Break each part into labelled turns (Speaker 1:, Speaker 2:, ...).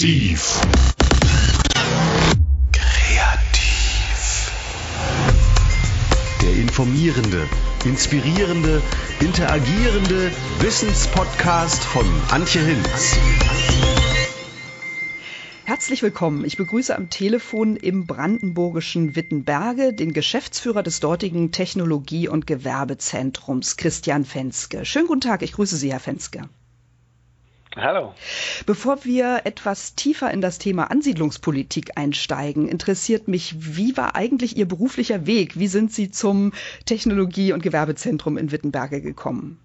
Speaker 1: Exzessiv. Kreativ. Der informierende, inspirierende, interagierende Wissenspodcast von Antje Hinz.
Speaker 2: Herzlich willkommen. Ich begrüße am Telefon im brandenburgischen Wittenberge den Geschäftsführer des dortigen Technologie- und Gewerbezentrums, Christian Fenske. Schönen guten Tag, ich grüße Sie, Herr Fenske.
Speaker 3: Hallo.
Speaker 2: Bevor wir etwas tiefer in das Thema Ansiedlungspolitik einsteigen, interessiert mich, wie war eigentlich Ihr beruflicher Weg? Wie sind Sie zum Technologie- und Gewerbezentrum in Wittenberge gekommen?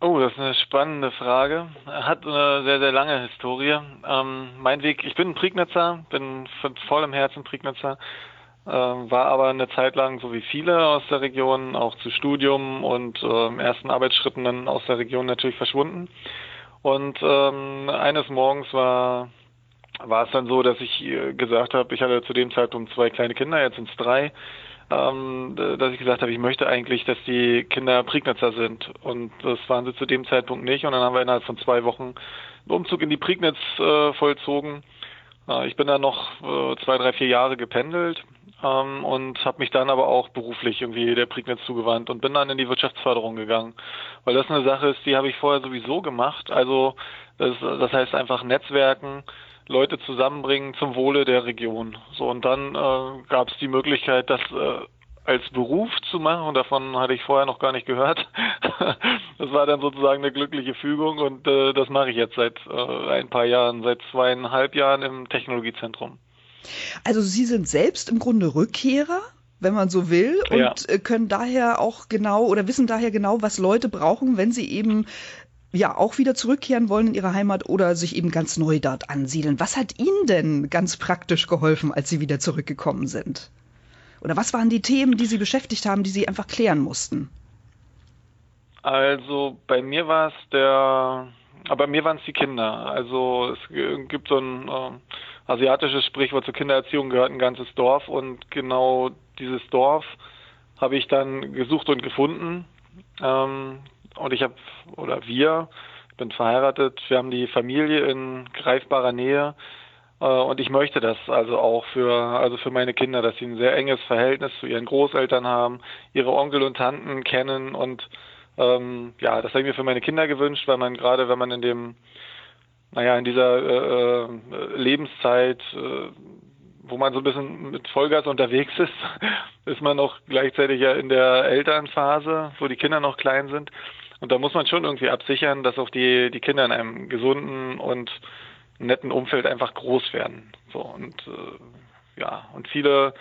Speaker 3: Oh, das ist eine spannende Frage. Hat eine sehr, sehr lange Historie. Ähm, mein Weg, ich bin ein Prignitzer, bin voll im Herzen Prignitzer, äh, war aber eine Zeit lang, so wie viele aus der Region, auch zu Studium und äh, ersten Arbeitsschritten dann aus der Region natürlich verschwunden. Und ähm, eines Morgens war war es dann so, dass ich äh, gesagt habe, ich hatte zu dem Zeitpunkt zwei kleine Kinder, jetzt sind es drei, ähm, dass ich gesagt habe, ich möchte eigentlich, dass die Kinder Prignitzer sind. Und das waren sie zu dem Zeitpunkt nicht. Und dann haben wir innerhalb von zwei Wochen einen Umzug in die Prignitz äh, vollzogen. Äh, ich bin da noch äh, zwei, drei, vier Jahre gependelt ähm, und habe mich dann aber auch beruflich irgendwie der Prignitz zugewandt und bin dann in die Wirtschaftsförderung gegangen, weil das eine Sache ist, die habe ich vorher sowieso gemacht. Also das, das heißt einfach Netzwerken, Leute zusammenbringen zum Wohle der Region. So und dann äh, gab es die Möglichkeit, das äh, als Beruf zu machen und davon hatte ich vorher noch gar nicht gehört. das war dann sozusagen eine glückliche Fügung und äh, das mache ich jetzt seit äh, ein paar Jahren, seit zweieinhalb Jahren im Technologiezentrum.
Speaker 2: Also Sie sind selbst im Grunde Rückkehrer? wenn man so will, und
Speaker 3: ja.
Speaker 2: Äh, können daher auch genau oder wissen daher genau, was Leute brauchen, wenn sie eben ja auch wieder zurückkehren wollen in ihre Heimat oder sich eben ganz neu dort ansiedeln. Was hat Ihnen denn ganz praktisch geholfen, als Sie wieder zurückgekommen sind? Oder was waren die Themen, die Sie beschäftigt haben, die Sie einfach klären mussten?
Speaker 3: Also bei mir war es der, aber bei mir waren es die Kinder. Also es gibt so ein äh, asiatisches Sprichwort zur Kindererziehung gehört ein ganzes Dorf und genau dieses Dorf habe ich dann gesucht und gefunden. Ähm, und ich habe, oder wir, bin verheiratet, wir haben die Familie in greifbarer Nähe. Äh, und ich möchte das also auch für, also für meine Kinder, dass sie ein sehr enges Verhältnis zu ihren Großeltern haben, ihre Onkel und Tanten kennen und ähm, ja, das habe ich mir für meine Kinder gewünscht, weil man gerade, wenn man in dem naja, in dieser äh, äh, Lebenszeit, äh, wo man so ein bisschen mit Vollgas unterwegs ist, ist man noch gleichzeitig ja in der Elternphase, wo die Kinder noch klein sind. Und da muss man schon irgendwie absichern, dass auch die, die Kinder in einem gesunden und netten Umfeld einfach groß werden. So und äh, ja, und viele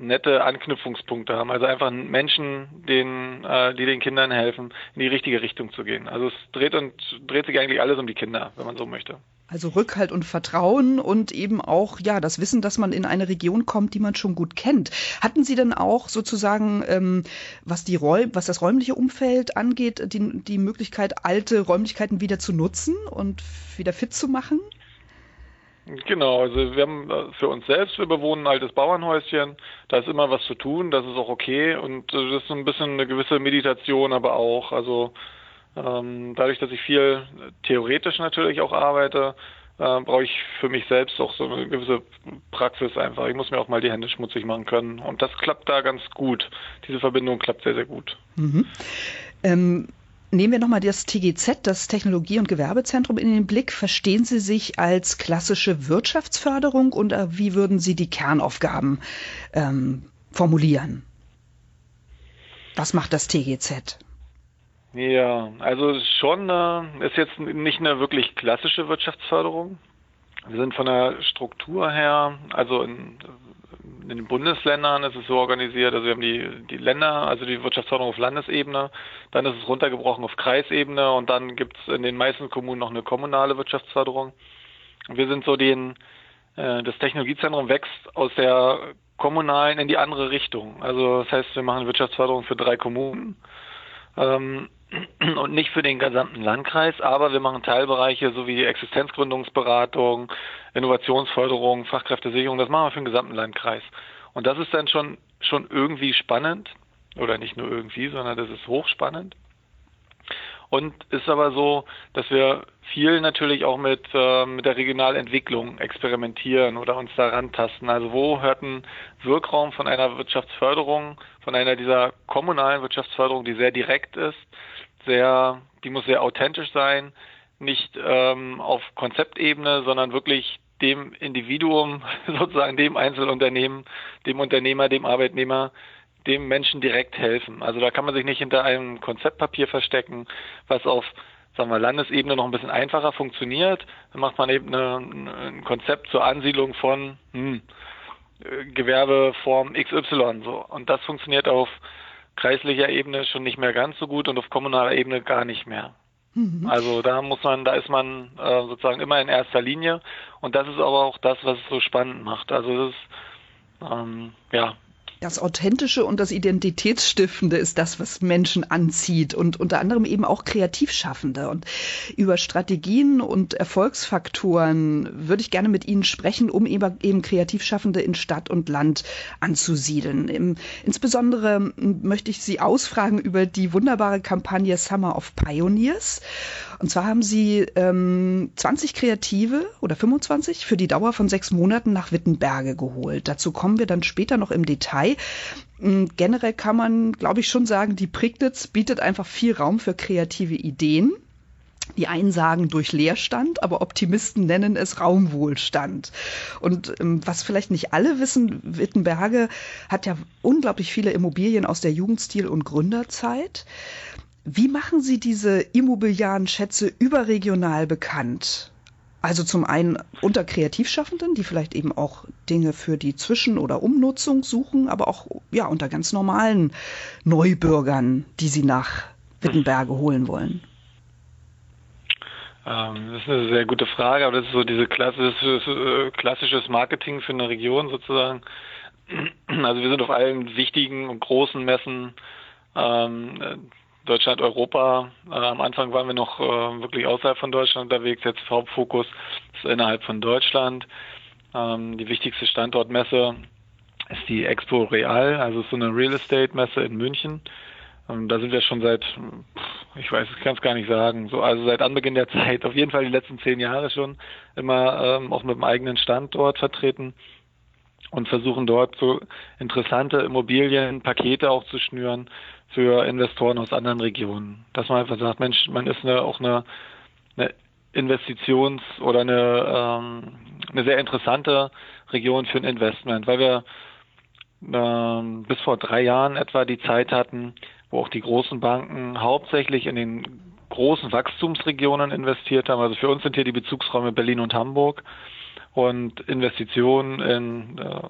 Speaker 3: nette Anknüpfungspunkte haben. Also einfach Menschen, denen, äh, die den Kindern helfen, in die richtige Richtung zu gehen. Also es dreht und dreht sich eigentlich alles um die Kinder, wenn man so möchte.
Speaker 2: Also Rückhalt und Vertrauen und eben auch ja das Wissen, dass man in eine Region kommt, die man schon gut kennt. Hatten Sie denn auch sozusagen, ähm, was die Räum, was das räumliche Umfeld angeht, die, die Möglichkeit, alte Räumlichkeiten wieder zu nutzen und wieder fit zu machen?
Speaker 3: Genau, also wir haben äh, für uns selbst, wir bewohnen ein altes Bauernhäuschen, da ist immer was zu tun, das ist auch okay und äh, das ist so ein bisschen eine gewisse Meditation aber auch, also ähm, dadurch, dass ich viel theoretisch natürlich auch arbeite, äh, brauche ich für mich selbst auch so eine gewisse Praxis einfach. Ich muss mir auch mal die Hände schmutzig machen können und das klappt da ganz gut. Diese Verbindung klappt sehr, sehr gut.
Speaker 2: Mhm. Ähm Nehmen wir nochmal das TGZ, das Technologie- und Gewerbezentrum, in den Blick. Verstehen Sie sich als klassische Wirtschaftsförderung und äh, wie würden Sie die Kernaufgaben ähm, formulieren? Was macht das TGZ?
Speaker 3: Ja, also schon äh, ist jetzt nicht eine wirklich klassische Wirtschaftsförderung. Wir sind von der Struktur her, also in, in den Bundesländern ist es so organisiert, also wir haben die, die Länder, also die Wirtschaftsförderung auf Landesebene, dann ist es runtergebrochen auf Kreisebene und dann gibt es in den meisten Kommunen noch eine kommunale Wirtschaftsförderung. Wir sind so den, äh, das Technologiezentrum wächst aus der kommunalen in die andere Richtung. Also das heißt, wir machen Wirtschaftsförderung für drei Kommunen. Ähm, und nicht für den gesamten Landkreis, aber wir machen Teilbereiche sowie die Existenzgründungsberatung, Innovationsförderung, Fachkräftesicherung, das machen wir für den gesamten Landkreis. Und das ist dann schon, schon irgendwie spannend, oder nicht nur irgendwie, sondern das ist hochspannend. Und ist aber so, dass wir viel natürlich auch mit, äh, mit der Regionalentwicklung experimentieren oder uns daran tasten. Also wo hört ein Wirkraum von einer Wirtschaftsförderung, von einer dieser kommunalen Wirtschaftsförderung, die sehr direkt ist, sehr, die muss sehr authentisch sein, nicht ähm, auf Konzeptebene, sondern wirklich dem Individuum, sozusagen dem Einzelunternehmen, dem Unternehmer, dem Arbeitnehmer dem Menschen direkt helfen. Also da kann man sich nicht hinter einem Konzeptpapier verstecken, was auf sagen wir, Landesebene noch ein bisschen einfacher funktioniert. Dann macht man eben eine, ein Konzept zur Ansiedlung von hm, Gewerbeform XY. So. Und das funktioniert auf kreislicher Ebene schon nicht mehr ganz so gut und auf kommunaler Ebene gar nicht mehr. Mhm. Also da muss man, da ist man äh, sozusagen immer in erster Linie und das ist aber auch das, was es so spannend macht. Also das ist ähm, ja
Speaker 2: das Authentische und das Identitätsstiftende ist das, was Menschen anzieht und unter anderem eben auch Kreativschaffende. Und über Strategien und Erfolgsfaktoren würde ich gerne mit Ihnen sprechen, um eben Kreativschaffende in Stadt und Land anzusiedeln. Insbesondere möchte ich Sie ausfragen über die wunderbare Kampagne Summer of Pioneers. Und zwar haben Sie ähm, 20 Kreative oder 25 für die Dauer von sechs Monaten nach Wittenberge geholt. Dazu kommen wir dann später noch im Detail. Mm, generell kann man, glaube ich, schon sagen, die Prignitz bietet einfach viel Raum für kreative Ideen. Die einen sagen durch Leerstand, aber Optimisten nennen es Raumwohlstand. Und ähm, was vielleicht nicht alle wissen, Wittenberge hat ja unglaublich viele Immobilien aus der Jugendstil- und Gründerzeit. Wie machen Sie diese immobiliaren Schätze überregional bekannt? Also zum einen unter Kreativschaffenden, die vielleicht eben auch Dinge für die Zwischen- oder Umnutzung suchen, aber auch ja unter ganz normalen Neubürgern, die sie nach Wittenberge holen wollen.
Speaker 3: Ähm, das ist eine sehr gute Frage, aber das ist so diese klassisches, äh, klassisches Marketing für eine Region sozusagen. Also wir sind auf allen wichtigen und großen Messen ähm, Deutschland, Europa. Äh, am Anfang waren wir noch äh, wirklich außerhalb von Deutschland unterwegs. Jetzt Hauptfokus ist innerhalb von Deutschland. Ähm, die wichtigste Standortmesse ist die Expo Real, also so eine Real Estate Messe in München. Ähm, da sind wir schon seit, ich weiß, ich kann es gar nicht sagen, so also seit Anbeginn der Zeit, auf jeden Fall die letzten zehn Jahre schon immer ähm, auch mit dem eigenen Standort vertreten und versuchen dort so interessante Immobilienpakete auch zu schnüren für Investoren aus anderen Regionen. Dass man einfach sagt, Mensch, man ist eine, auch eine, eine Investitions- oder eine, ähm, eine sehr interessante Region für ein Investment, weil wir ähm, bis vor drei Jahren etwa die Zeit hatten, wo auch die großen Banken hauptsächlich in den großen Wachstumsregionen investiert haben. Also für uns sind hier die Bezugsräume Berlin und Hamburg und Investitionen in, äh,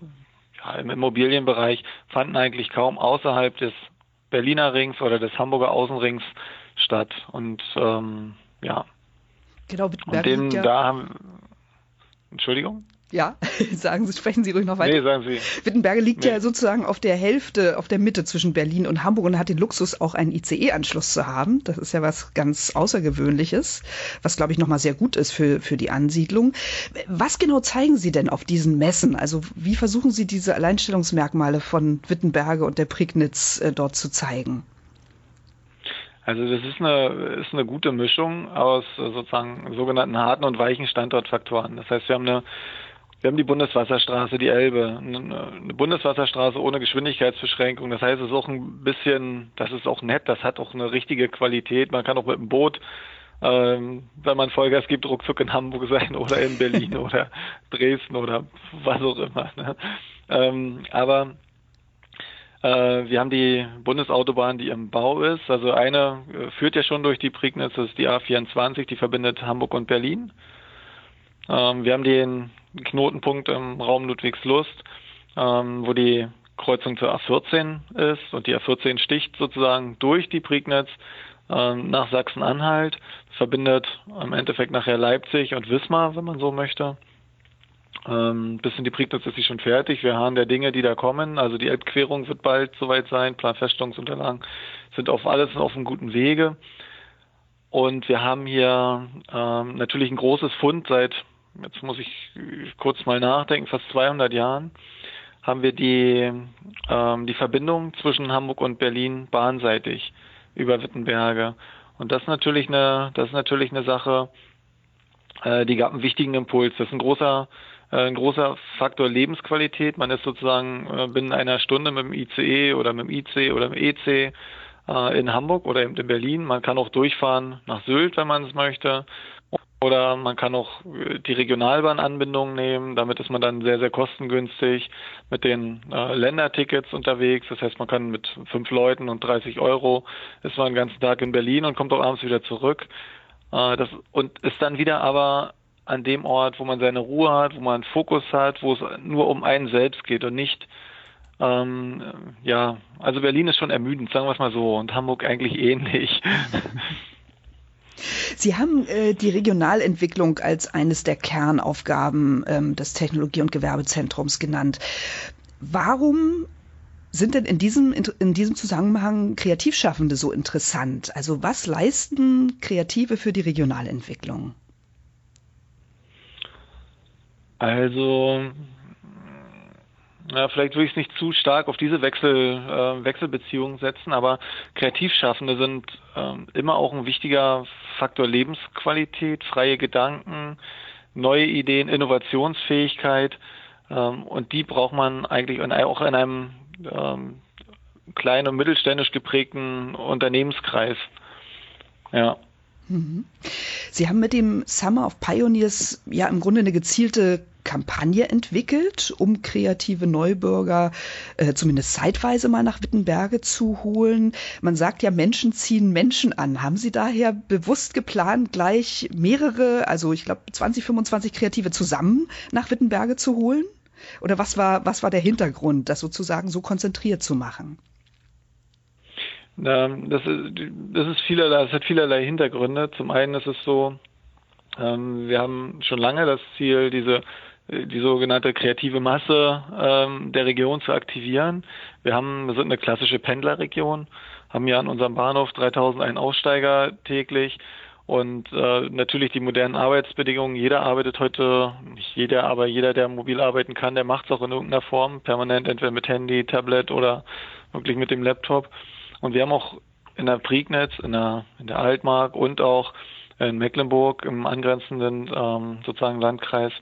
Speaker 3: ja, im Immobilienbereich fanden eigentlich kaum außerhalb des Berliner Rings oder des Hamburger Außenrings statt. Und ähm, ja.
Speaker 2: Genau,
Speaker 3: und dem, ja. da haben Entschuldigung?
Speaker 2: Ja, sagen Sie, sprechen Sie ruhig noch weiter.
Speaker 3: Nee, sagen Sie.
Speaker 2: Wittenberge liegt nee. ja sozusagen auf der Hälfte, auf der Mitte zwischen Berlin und Hamburg und hat den Luxus, auch einen ICE-Anschluss zu haben. Das ist ja was ganz Außergewöhnliches, was, glaube ich, nochmal sehr gut ist für, für die Ansiedlung. Was genau zeigen Sie denn auf diesen Messen? Also wie versuchen Sie diese Alleinstellungsmerkmale von Wittenberge und der Prignitz äh, dort zu zeigen?
Speaker 3: Also das ist eine, ist eine gute Mischung aus sozusagen sogenannten harten und weichen Standortfaktoren. Das heißt, wir haben eine wir haben die Bundeswasserstraße, die Elbe, eine Bundeswasserstraße ohne Geschwindigkeitsbeschränkung. Das heißt, es ist auch ein bisschen, das ist auch nett, das hat auch eine richtige Qualität. Man kann auch mit dem Boot, ähm, wenn man Vollgas gibt, ruckzuck in Hamburg sein oder in Berlin oder Dresden oder was auch immer. Ne? Ähm, aber äh, wir haben die Bundesautobahn, die im Bau ist. Also eine äh, führt ja schon durch die Prignitz, das ist die A24, die verbindet Hamburg und Berlin. Ähm, wir haben den Knotenpunkt im Raum Ludwigslust, ähm, wo die Kreuzung zur A14 ist und die A14 sticht sozusagen durch die Prignitz ähm, nach Sachsen-Anhalt, verbindet im Endeffekt nachher Leipzig und Wismar, wenn man so möchte. Ähm, bis in die Prignitz ist sie schon fertig. Wir haben der Dinge, die da kommen. Also die Elbquerung wird bald soweit sein. Planfeststellungsunterlagen sind auf alles auf einem guten Wege. Und wir haben hier ähm, natürlich ein großes Fund seit jetzt muss ich kurz mal nachdenken, fast 200 Jahren, haben wir die, ähm, die Verbindung zwischen Hamburg und Berlin bahnseitig über Wittenberge. Und das ist natürlich eine, das ist natürlich eine Sache, äh, die gab einen wichtigen Impuls. Das ist ein großer, äh, ein großer Faktor Lebensqualität. Man ist sozusagen äh, binnen einer Stunde mit dem ICE oder mit dem IC oder mit dem EC äh, in Hamburg oder eben in Berlin. Man kann auch durchfahren nach Sylt, wenn man es möchte. Oder man kann auch äh, die Regionalbahnanbindung nehmen. Damit ist man dann sehr, sehr kostengünstig mit den äh, Ländertickets unterwegs. Das heißt, man kann mit fünf Leuten und 30 Euro ist man den ganzen Tag in Berlin und kommt auch abends wieder zurück. Äh, das, und ist dann wieder aber an dem Ort, wo man seine Ruhe hat, wo man Fokus hat, wo es nur um einen selbst geht und nicht ähm, ja, also Berlin ist schon ermüdend, sagen wir es mal so, und Hamburg eigentlich ähnlich.
Speaker 2: Sie haben äh, die Regionalentwicklung als eines der Kernaufgaben ähm, des Technologie- und Gewerbezentrums genannt. Warum sind denn in diesem, in diesem Zusammenhang Kreativschaffende so interessant? Also was leisten Kreative für die Regionalentwicklung?
Speaker 3: Also ja, vielleicht würde ich es nicht zu stark auf diese Wechsel, äh, Wechselbeziehungen setzen, aber Kreativschaffende sind ähm, immer auch ein wichtiger Faktor Lebensqualität, freie Gedanken, neue Ideen, Innovationsfähigkeit ähm, und die braucht man eigentlich in, auch in einem ähm, kleinen und mittelständisch geprägten Unternehmenskreis. Ja.
Speaker 2: Mhm. Sie haben mit dem Summer of Pioneers ja im Grunde eine gezielte Kampagne entwickelt, um kreative Neubürger äh, zumindest zeitweise mal nach Wittenberge zu holen. Man sagt ja, Menschen ziehen Menschen an. Haben Sie daher bewusst geplant, gleich mehrere, also ich glaube 20, 25 Kreative zusammen nach Wittenberge zu holen? Oder was war, was war der Hintergrund, das sozusagen so konzentriert zu machen?
Speaker 3: Das ist, das ist vielerlei, das hat vielerlei Hintergründe. Zum einen ist es so, ähm, wir haben schon lange das Ziel, diese die sogenannte kreative Masse ähm, der Region zu aktivieren. Wir haben, wir sind eine klassische Pendlerregion, haben ja an unserem Bahnhof 3001 Aussteiger täglich und äh, natürlich die modernen Arbeitsbedingungen. Jeder arbeitet heute, nicht jeder, aber jeder, der mobil arbeiten kann, der macht es auch in irgendeiner Form, permanent, entweder mit Handy, Tablet oder wirklich mit dem Laptop. Und wir haben auch in der Prignitz, in der, in der Altmark und auch in Mecklenburg im angrenzenden ähm, sozusagen Landkreis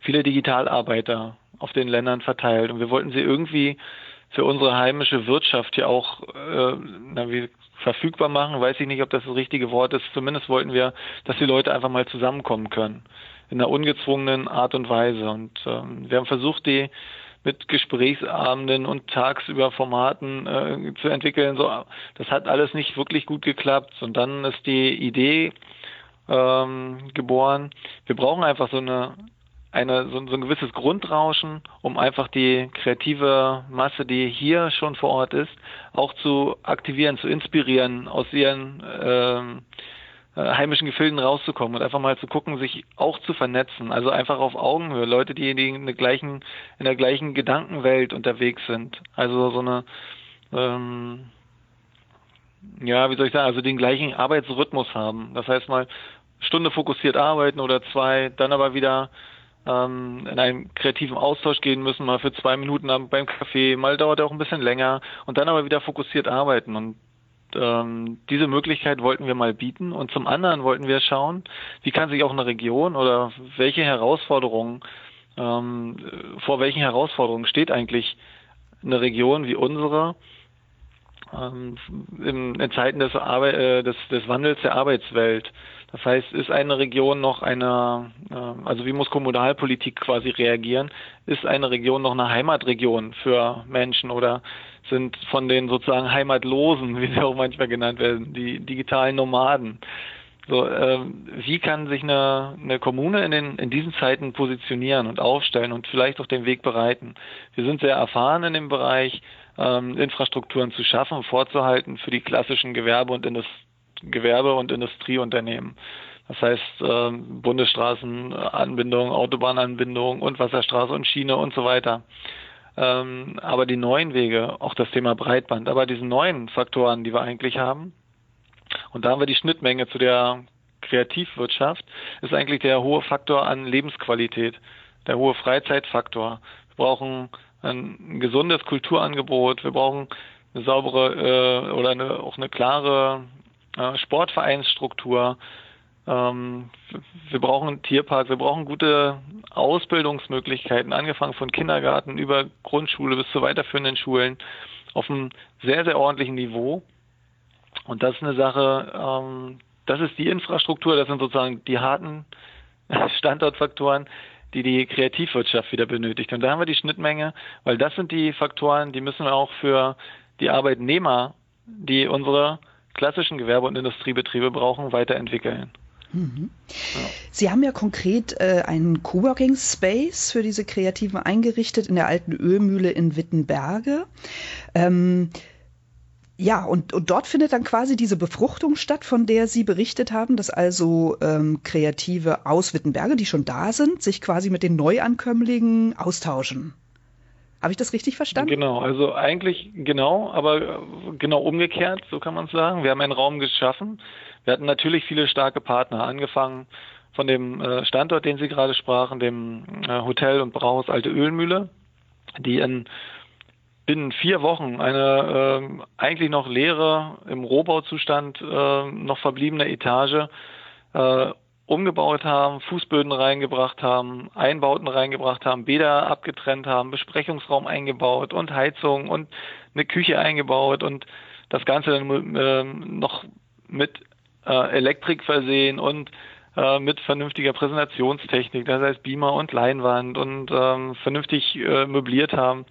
Speaker 3: viele Digitalarbeiter auf den Ländern verteilt. Und wir wollten sie irgendwie für unsere heimische Wirtschaft ja auch äh, na, wie, verfügbar machen. Weiß ich nicht, ob das das richtige Wort ist. Zumindest wollten wir, dass die Leute einfach mal zusammenkommen können. In einer ungezwungenen Art und Weise. Und ähm, wir haben versucht, die mit Gesprächsabenden und tagsüber Formaten äh, zu entwickeln. So, das hat alles nicht wirklich gut geklappt. Und dann ist die Idee ähm, geboren. Wir brauchen einfach so eine eine, so, so, ein gewisses Grundrauschen, um einfach die kreative Masse, die hier schon vor Ort ist, auch zu aktivieren, zu inspirieren, aus ihren ähm, äh, heimischen Gefilden rauszukommen und einfach mal zu gucken, sich auch zu vernetzen. Also einfach auf Augenhöhe. Leute, die, die in, der gleichen, in der gleichen Gedankenwelt unterwegs sind. Also so eine, ähm, ja, wie soll ich sagen, also den gleichen Arbeitsrhythmus haben. Das heißt mal, Stunde fokussiert arbeiten oder zwei, dann aber wieder ähm, in einen kreativen Austausch gehen müssen, mal für zwei Minuten beim Kaffee, mal dauert er auch ein bisschen länger und dann aber wieder fokussiert arbeiten. Und ähm, diese Möglichkeit wollten wir mal bieten. Und zum anderen wollten wir schauen, wie kann sich auch eine Region oder welche Herausforderungen, ähm, vor welchen Herausforderungen steht eigentlich eine Region wie unsere ähm, in, in, Zeiten des, Arbeit, äh, des, des Wandels der Arbeitswelt. Das heißt, ist eine Region noch eine, äh, also wie muss Kommunalpolitik quasi reagieren? Ist eine Region noch eine Heimatregion für Menschen oder sind von den sozusagen Heimatlosen, wie sie auch manchmal genannt werden, die digitalen Nomaden? So, äh, wie kann sich eine, eine Kommune in, den, in diesen Zeiten positionieren und aufstellen und vielleicht auch den Weg bereiten? Wir sind sehr erfahren in dem Bereich, ähm, Infrastrukturen zu schaffen, vorzuhalten für die klassischen Gewerbe- und Indust Gewerbe- und Industrieunternehmen. Das heißt äh, Bundesstraßenanbindung, Autobahnanbindung und Wasserstraße und Schiene und so weiter. Ähm, aber die neuen Wege, auch das Thema Breitband, aber diese neuen Faktoren, die wir eigentlich haben, und da haben wir die Schnittmenge zu der Kreativwirtschaft, ist eigentlich der hohe Faktor an Lebensqualität, der hohe Freizeitfaktor. Wir brauchen ein gesundes Kulturangebot, wir brauchen eine saubere äh, oder eine, auch eine klare äh, Sportvereinsstruktur. Ähm, wir brauchen Tierpark, wir brauchen gute Ausbildungsmöglichkeiten, angefangen von Kindergarten über Grundschule bis zu weiterführenden Schulen auf einem sehr, sehr ordentlichen Niveau. Und das ist eine Sache, ähm, das ist die Infrastruktur, das sind sozusagen die harten Standortfaktoren, die die Kreativwirtschaft wieder benötigt. Und da haben wir die Schnittmenge, weil das sind die Faktoren, die müssen wir auch für die Arbeitnehmer, die unsere klassischen Gewerbe- und Industriebetriebe brauchen, weiterentwickeln.
Speaker 2: Mhm. Sie haben ja konkret äh, einen Coworking Space für diese Kreativen eingerichtet in der alten Ölmühle in Wittenberge. Ähm, ja, und, und dort findet dann quasi diese Befruchtung statt, von der Sie berichtet haben, dass also ähm, Kreative aus Wittenberge, die schon da sind, sich quasi mit den Neuankömmlingen austauschen. Habe ich das richtig verstanden?
Speaker 3: Genau, also eigentlich genau, aber genau umgekehrt, so kann man es sagen. Wir haben einen Raum geschaffen. Wir hatten natürlich viele starke Partner, angefangen von dem äh, Standort, den Sie gerade sprachen, dem äh, Hotel und Brauhaus Alte Ölmühle, die in binnen vier Wochen eine äh, eigentlich noch leere, im Rohbauzustand äh, noch verbliebene Etage äh, umgebaut haben, Fußböden reingebracht haben, Einbauten reingebracht haben, Bäder abgetrennt haben, Besprechungsraum eingebaut und Heizung und eine Küche eingebaut und das Ganze dann äh, noch mit Elektrik versehen und äh, mit vernünftiger Präsentationstechnik, das heißt Beamer und Leinwand und ähm, vernünftig äh, möbliert haben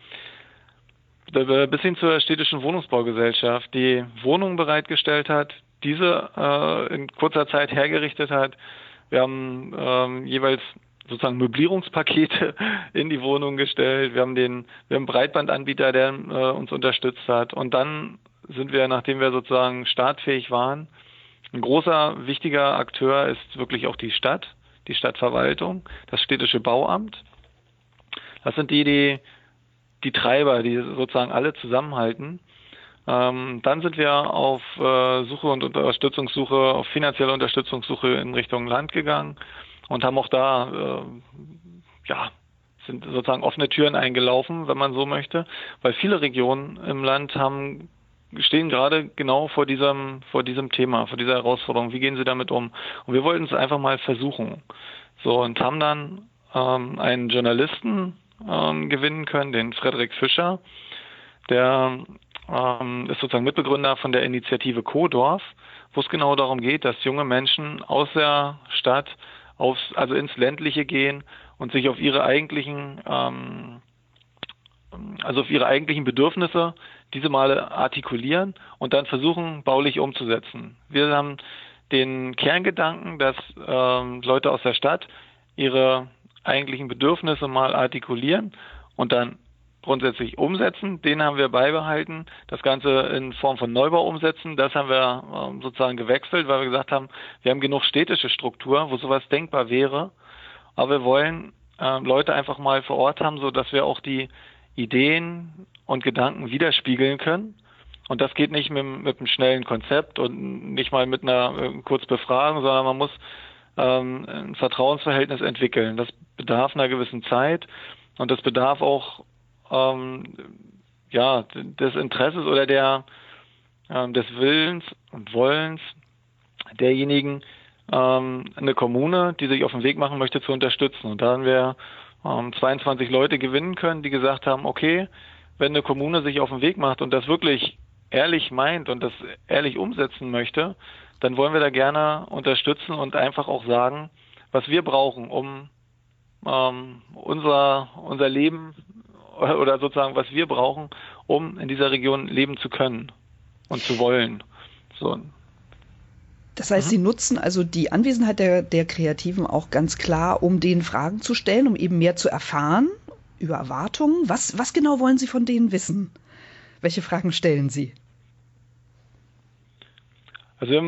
Speaker 3: bis hin zur städtischen Wohnungsbaugesellschaft, die Wohnungen bereitgestellt hat, diese äh, in kurzer Zeit hergerichtet hat. Wir haben ähm, jeweils sozusagen Möblierungspakete in die Wohnung gestellt. Wir haben den, wir haben einen Breitbandanbieter, der äh, uns unterstützt hat. Und dann sind wir, nachdem wir sozusagen startfähig waren, ein großer, wichtiger Akteur ist wirklich auch die Stadt, die Stadtverwaltung, das städtische Bauamt. Das sind die, die die Treiber, die sozusagen alle zusammenhalten. Ähm, dann sind wir auf äh, Suche und Unterstützungssuche, auf finanzielle Unterstützungssuche in Richtung Land gegangen und haben auch da, äh, ja, sind sozusagen offene Türen eingelaufen, wenn man so möchte, weil viele Regionen im Land haben stehen gerade genau vor diesem vor diesem Thema, vor dieser Herausforderung. Wie gehen sie damit um? Und wir wollten es einfach mal versuchen. So und haben dann ähm, einen Journalisten ähm, gewinnen können, den Frederik Fischer. Der ähm, ist sozusagen Mitbegründer von der Initiative Co-Dorf, wo es genau darum geht, dass junge Menschen aus der Stadt aufs, also ins ländliche gehen und sich auf ihre eigentlichen ähm, also auf ihre eigentlichen Bedürfnisse diese mal artikulieren und dann versuchen, baulich umzusetzen. Wir haben den Kerngedanken, dass ähm, Leute aus der Stadt ihre eigentlichen Bedürfnisse mal artikulieren und dann grundsätzlich umsetzen. Den haben wir beibehalten. Das Ganze in Form von Neubau umsetzen. Das haben wir ähm, sozusagen gewechselt, weil wir gesagt haben, wir haben genug städtische Struktur, wo sowas denkbar wäre. Aber wir wollen äh, Leute einfach mal vor Ort haben, so dass wir auch die Ideen und Gedanken widerspiegeln können. Und das geht nicht mit, mit einem schnellen Konzept und nicht mal mit einer äh, Kurzbefragung, sondern man muss ähm, ein Vertrauensverhältnis entwickeln. Das bedarf einer gewissen Zeit und das bedarf auch ähm, ja, des Interesses oder der ähm, des Willens und Wollens derjenigen, ähm, eine Kommune, die sich auf den Weg machen möchte, zu unterstützen. Und da haben wir ähm, 22 Leute gewinnen können, die gesagt haben, okay, wenn eine Kommune sich auf den Weg macht und das wirklich ehrlich meint und das ehrlich umsetzen möchte, dann wollen wir da gerne unterstützen und einfach auch sagen, was wir brauchen, um ähm, unser, unser Leben oder sozusagen, was wir brauchen, um in dieser Region leben zu können und zu wollen. So.
Speaker 2: Das heißt, mhm. Sie nutzen also die Anwesenheit der, der Kreativen auch ganz klar, um denen Fragen zu stellen, um eben mehr zu erfahren über Erwartungen. Was, was genau wollen Sie von denen wissen? Welche Fragen stellen Sie?
Speaker 3: Also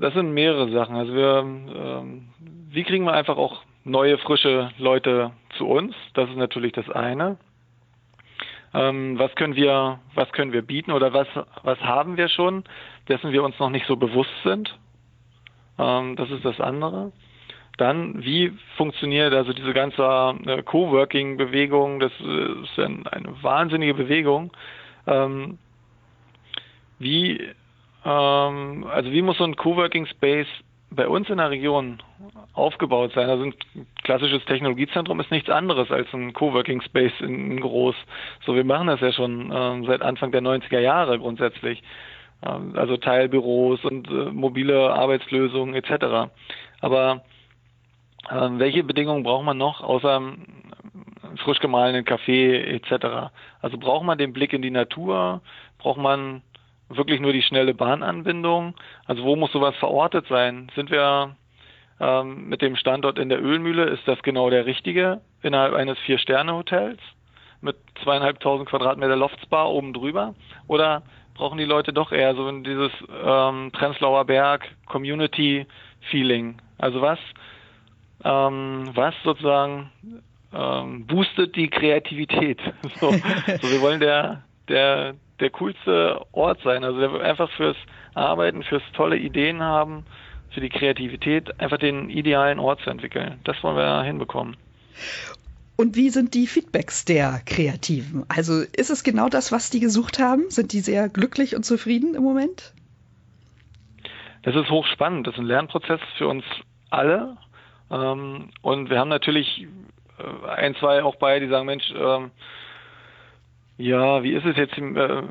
Speaker 3: das sind mehrere Sachen. Also wir, ähm, wie kriegen wir einfach auch neue, frische Leute zu uns? Das ist natürlich das eine. Ähm, was können wir, was können wir bieten oder was, was haben wir schon, dessen wir uns noch nicht so bewusst sind? Ähm, das ist das andere. Dann, wie funktioniert also diese ganze äh, Coworking-Bewegung? Das ist eine wahnsinnige Bewegung. Ähm, wie Ähm, also wie muss so ein Coworking Space bei uns in der Region aufgebaut sein? Also ein klassisches Technologiezentrum ist nichts anderes als ein Coworking Space in, groß. So, wir machen das ja schon ähm, seit Anfang der 90er Jahre grundsätzlich. Ähm, also Teilbüros und äh, mobile Arbeitslösungen etc. Aber ähm, welche Bedingungen braucht man noch außer frisch gemahlenen Kaffee etc. Also braucht man den Blick in die Natur, braucht man wirklich nur die schnelle Bahnanbindung. Also wo muss sowas verortet sein? Sind wir ähm, mit dem Standort in der Ölmühle, ist das genau der richtige innerhalb eines Vier-Sterne-Hotels mit zweieinhalbtausend Quadratmeter Loftsbar oben drüber? Oder brauchen die Leute doch eher so dieses ähm, Prenzlauer Berg Community Feeling? Also was, ähm, was sozusagen ähm, boostet die Kreativität. So, so, wir wollen der, der, der coolste Ort sein. Also einfach fürs Arbeiten, fürs tolle Ideen haben, für die Kreativität, einfach den idealen Ort zu entwickeln. Das wollen wir hinbekommen.
Speaker 2: Und wie sind die Feedbacks der Kreativen? Also ist es genau das, was die gesucht haben? Sind die sehr glücklich und zufrieden im Moment?
Speaker 3: Das ist hochspannend. Das ist ein Lernprozess für uns alle. Ähm, und wir haben natürlich äh, ein, zwei auch bei, die sagen, Mensch, ähm, ja, wie ist es jetzt? Äh,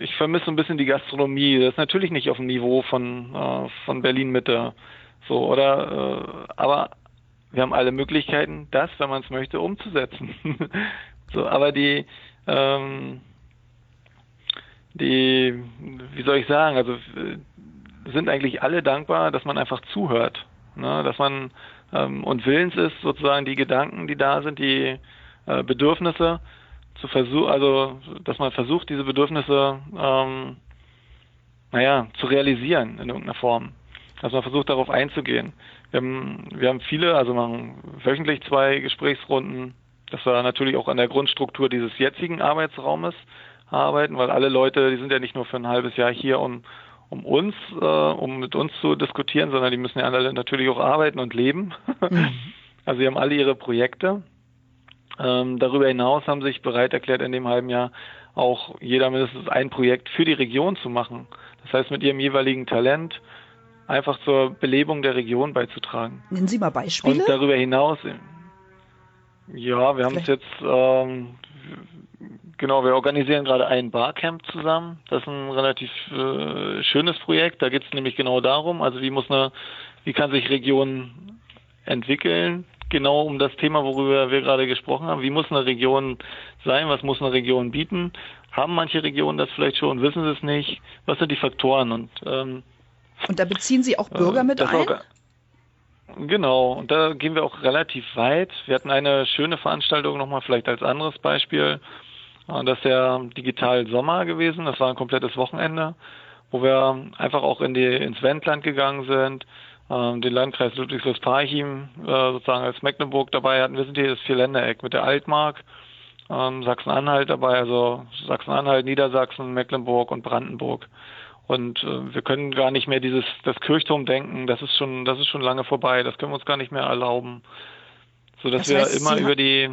Speaker 3: ich vermisse ein bisschen die Gastronomie. Das ist natürlich nicht auf dem Niveau von, äh, von Berlin Mitte. So, oder, aber wir haben alle Möglichkeiten, das, wenn man es möchte, umzusetzen. so, aber die, ähm, die, wie soll ich sagen, also sind eigentlich alle dankbar, dass man einfach zuhört, ne? dass man ähm, und willens ist, sozusagen die Gedanken, die da sind, die äh, Bedürfnisse zu versuchen, also dass man versucht, diese Bedürfnisse ähm, naja, zu realisieren in irgendeiner Form. Dass man versucht, darauf einzugehen. Wir haben, wir haben viele, also machen wöchentlich zwei Gesprächsrunden, dass wir natürlich auch an der Grundstruktur dieses jetzigen Arbeitsraumes arbeiten, weil alle Leute, die sind ja nicht nur für ein halbes Jahr hier, um um uns, äh, um mit uns zu diskutieren, sondern die müssen ja alle natürlich auch arbeiten und leben. Mhm. Also sie haben alle ihre Projekte. Ähm, darüber hinaus haben sich bereit erklärt, in dem halben Jahr auch jeder mindestens ein Projekt für die Region zu machen. Das heißt, mit ihrem jeweiligen Talent einfach zur Belebung der Region beizutragen.
Speaker 2: Nennen Sie mal Beispiele.
Speaker 3: Und darüber hinaus, ja, wir haben es jetzt ähm, Genau, wir organisieren gerade ein Barcamp zusammen. Das ist ein relativ äh, schönes Projekt. Da geht es nämlich genau darum, also wie muss eine, wie kann sich Region entwickeln, genau um das Thema, worüber wir gerade gesprochen haben. Wie muss eine Region sein? Was muss eine Region bieten? Haben manche Regionen das vielleicht schon? Wissen sie es nicht? Was sind die Faktoren? Und, ähm,
Speaker 2: und da beziehen Sie auch Bürger äh, mit ein?
Speaker 3: Genau, und da gehen wir auch relativ weit. Wir hatten eine schöne Veranstaltung nochmal vielleicht als anderes Beispiel das ist der Digital Sommer gewesen. Das war ein komplettes Wochenende, wo wir einfach auch in die, ins Wendland gegangen sind, ähm, den Landkreis Ludwigsburg-Parchim äh, sozusagen als Mecklenburg dabei hatten. Wir sind hier das Vierländereck mit der Altmark, ähm, Sachsen-Anhalt dabei, also Sachsen-Anhalt, Niedersachsen, Mecklenburg und Brandenburg. Und äh, wir können gar nicht mehr dieses das Kirchturm denken. Das ist schon das ist schon lange vorbei. Das können wir uns gar nicht mehr erlauben, so dass das heißt, wir immer über die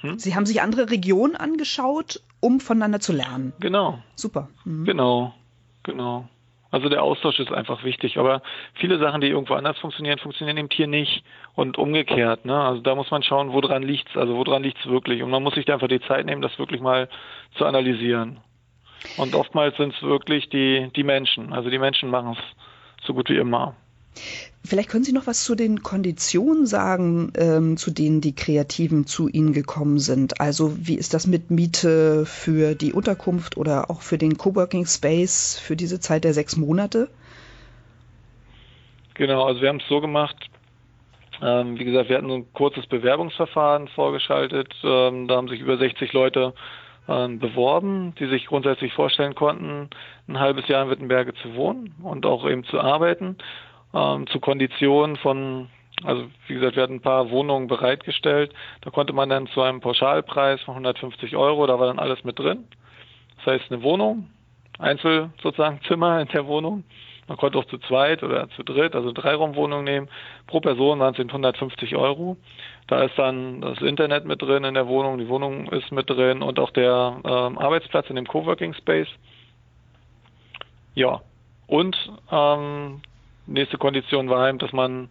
Speaker 2: hm? Sie haben sich andere Regionen angeschaut, um voneinander zu lernen.
Speaker 3: Genau.
Speaker 2: Super.
Speaker 3: Mhm. Genau, genau. Also der Austausch ist einfach wichtig. Aber viele Sachen, die irgendwo anders funktionieren, funktionieren im Tier nicht. Und umgekehrt. Ne? Also da muss man schauen, woran liegt's. Also woran liegt's wirklich. Und man muss sich da einfach die Zeit nehmen, das wirklich mal zu analysieren. Und oftmals sind es wirklich die, die Menschen. Also die Menschen machen es so gut wie immer.
Speaker 2: Vielleicht können Sie noch was zu den Konditionen sagen, ähm, zu denen die Kreativen zu Ihnen gekommen sind. Also wie ist das mit Miete für die Unterkunft oder auch für den Coworking Space für diese Zeit der sechs Monate?
Speaker 3: Genau, also wir haben es so gemacht. Ähm, wie gesagt, wir hatten so ein kurzes Bewerbungsverfahren vorgeschaltet. Ähm, da haben sich über 60 Leute ähm, beworben, die sich grundsätzlich vorstellen konnten, ein halbes Jahr in Wittenberge zu wohnen und auch eben zu arbeiten ähm, zu Konditionen von, also wie gesagt, wir hatten ein paar Wohnungen bereitgestellt. Da konnte man dann zu einem Pauschalpreis von 150 Euro, da war dann alles mit drin. Das heißt eine Wohnung, Einzel sozusagen Zimmer in der Wohnung. Man konnte auch zu zweit oder zu dritt, also Dreiraumwohnung nehmen. Pro Person waren es 150 Euro. Da ist dann das Internet mit drin in der Wohnung, die Wohnung ist mit drin und auch der ähm, Arbeitsplatz in dem Coworking Space. ja, und ähm, nächste Kondition war eben, dass man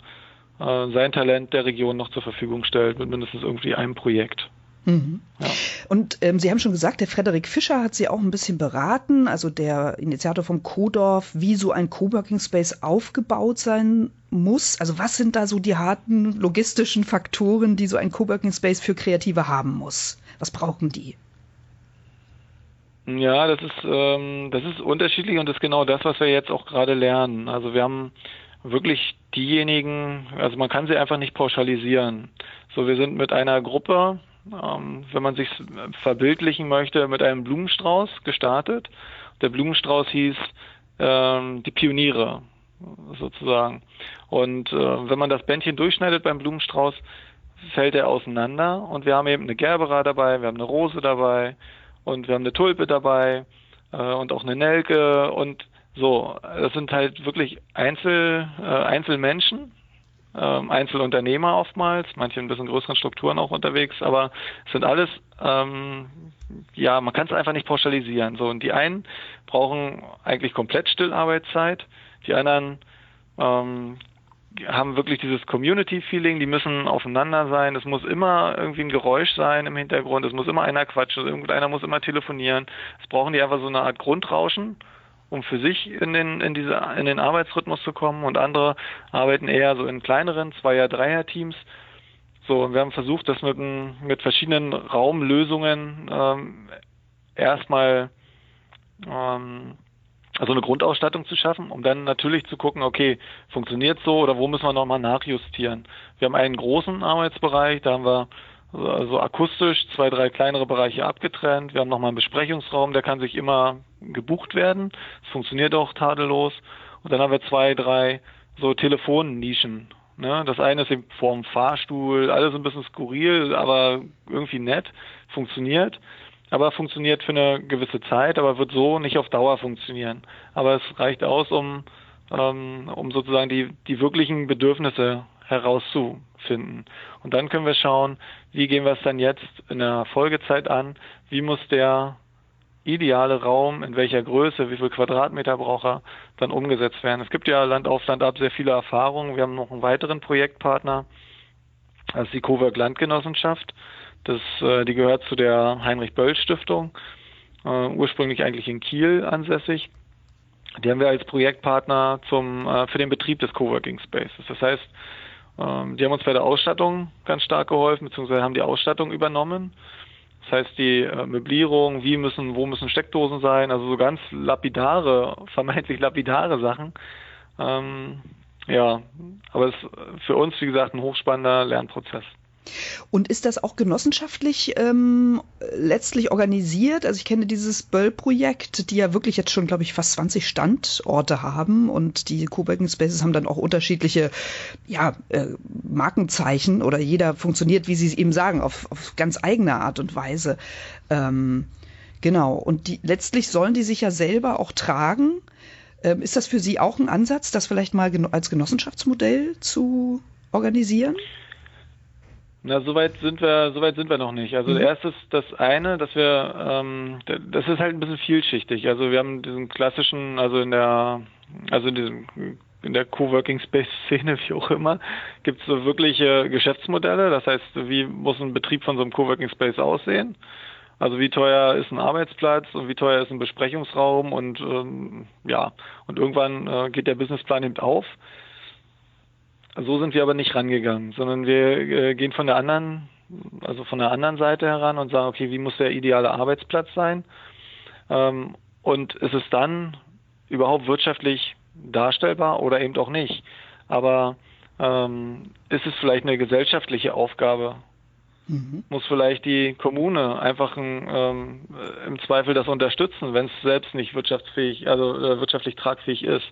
Speaker 3: äh, sein Talent der Region noch zur Verfügung stellt mit mindestens irgendwie einem Projekt.
Speaker 2: Mhm. Ja. Und ähm, Sie haben schon gesagt, der Frederik Fischer hat Sie auch ein bisschen beraten, also der Initiator vom Kodorf, wie so ein Coworking Space aufgebaut sein muss. Also was sind da so die harten logistischen Faktoren, die so ein Coworking Space für Kreative haben muss? Was brauchen die?
Speaker 3: Ja, das ist ähm, das ist unterschiedlich und das ist genau das, was wir jetzt auch gerade lernen. Also wir haben wirklich diejenigen, also man kann sie einfach nicht pauschalisieren. So, wir sind mit einer Gruppe ähm, wenn man sich verbildlichen möchte, mit einem Blumenstrauß gestartet. Der Blumenstrauß hieß ähm, die Pioniere sozusagen. Und äh, wenn man das Bändchen durchschneidet beim Blumenstrauß, fällt er auseinander. Und wir haben eben eine Gerbera dabei, wir haben eine Rose dabei und wir haben eine Tulpe dabei äh, und auch eine Nelke und so. Das sind halt wirklich Einzel, äh, Einzelmenschen, ähm, Einzelunternehmer oftmals, manche in ein bisschen größeren Strukturen auch unterwegs, aber es sind alles, ähm, ja, man kann es einfach nicht pauschalisieren. So, und die einen brauchen eigentlich komplett Stillarbeitszeit, die anderen ähm, haben wirklich dieses Community-Feeling, die müssen aufeinander sein, es muss immer irgendwie ein Geräusch sein im Hintergrund, es muss immer einer quatschen, irgendeiner muss immer telefonieren. Es brauchen die einfach so eine Art Grundrauschen um für sich in den, in diese, in den Arbeitsrhythmus zu kommen und andere arbeiten eher so in kleineren Zweier-, Dreier-Teams. So, wir haben versucht, das mit, mit verschiedenen Raumlösungen ähm, erstmal ähm, also eine Grundausstattung zu schaffen, um dann natürlich zu gucken, okay, funktioniert so oder wo müssen wir nochmal nachjustieren. Wir haben einen großen Arbeitsbereich, da haben wir also akustisch zwei, drei kleinere Bereiche abgetrennt. Wir haben nochmal einen Besprechungsraum, der kann sich immer gebucht werden. Es funktioniert auch tadellos. Und dann haben wir zwei, drei so Telefonnischen. Ne? Das eine ist in Form Fahrstuhl, alles ein bisschen skurril, aber irgendwie nett, funktioniert. Aber funktioniert für eine gewisse Zeit, aber wird so nicht auf Dauer funktionieren. Aber es reicht aus, um, ähm, um sozusagen die, die wirklichen Bedürfnisse herauszufinden. Und dann können wir schauen, wie gehen wir es dann jetzt in der Folgezeit an, wie muss der ideale Raum, in welcher Größe, wie viel Quadratmeter braucht er, dann umgesetzt werden. Es gibt ja Land auf Land ab sehr viele Erfahrungen. Wir haben noch einen weiteren Projektpartner, das ist die Cowork Landgenossenschaft. Das, äh, die gehört zu der Heinrich-Böll-Stiftung, äh, ursprünglich eigentlich in Kiel ansässig. Die haben wir als Projektpartner zum, äh, für den Betrieb des Coworking Spaces. Das heißt, ähm, die haben uns bei der Ausstattung ganz stark geholfen, beziehungsweise haben die Ausstattung übernommen. Das heißt, die äh, Möblierung, wie müssen, wo müssen Steckdosen sein, also so ganz lapidare, vermeintlich lapidare Sachen. Ähm, ja, aber es ist für uns, wie gesagt, ein hochspannender Lernprozess.
Speaker 2: Und ist das auch genossenschaftlich ähm, letztlich organisiert? Also ich kenne dieses Böll-Projekt, die ja wirklich jetzt schon, glaube ich, fast 20 Standorte haben und die Coworking Spaces haben dann auch unterschiedliche ja, äh, Markenzeichen oder jeder funktioniert, wie Sie es eben sagen, auf, auf ganz eigene Art und Weise. Ähm, genau. Und die, letztlich sollen die sich ja selber auch tragen. Ähm, ist das für Sie auch ein Ansatz, das vielleicht mal als Genossenschaftsmodell zu organisieren?
Speaker 3: Na, soweit sind wir, soweit sind wir noch nicht. Also mhm. erstes das eine, dass wir, ähm, das ist halt ein bisschen vielschichtig. Also wir haben diesen klassischen, also in der, also in diesem in der Coworking Space Szene, wie auch immer, gibt es so wirkliche Geschäftsmodelle. Das heißt, wie muss ein Betrieb von so einem Coworking Space aussehen? Also wie teuer ist ein Arbeitsplatz und wie teuer ist ein Besprechungsraum und ähm, ja, und irgendwann äh, geht der Businessplan eben auf. So sind wir aber nicht rangegangen, sondern wir äh, gehen von der anderen, also von der anderen Seite heran und sagen, okay, wie muss der ideale Arbeitsplatz sein? Ähm, und ist es dann überhaupt wirtschaftlich darstellbar oder eben auch nicht? Aber ähm, ist es vielleicht eine gesellschaftliche Aufgabe? Mhm. Muss vielleicht die Kommune einfach ein, ähm, im Zweifel das unterstützen, wenn es selbst nicht wirtschaftsfähig, also äh, wirtschaftlich tragfähig ist?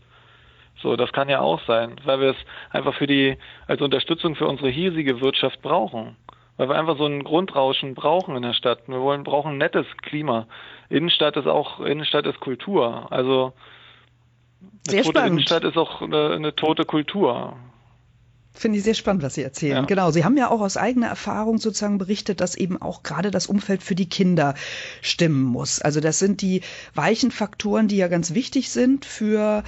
Speaker 3: So, das kann ja auch sein, weil wir es einfach für die, als Unterstützung für unsere hiesige Wirtschaft brauchen. Weil wir einfach so ein Grundrauschen brauchen in der Stadt. Wir wollen, brauchen ein nettes Klima. Innenstadt ist auch, Innenstadt ist Kultur. Also,
Speaker 2: Sehr
Speaker 3: eine
Speaker 2: spannend.
Speaker 3: Innenstadt ist auch eine, eine tote Kultur.
Speaker 2: Finde ich sehr spannend, was Sie erzählen. Ja. Genau. Sie haben ja auch aus eigener Erfahrung sozusagen berichtet, dass eben auch gerade das Umfeld für die Kinder stimmen muss. Also das sind die weichen Faktoren, die ja ganz wichtig sind für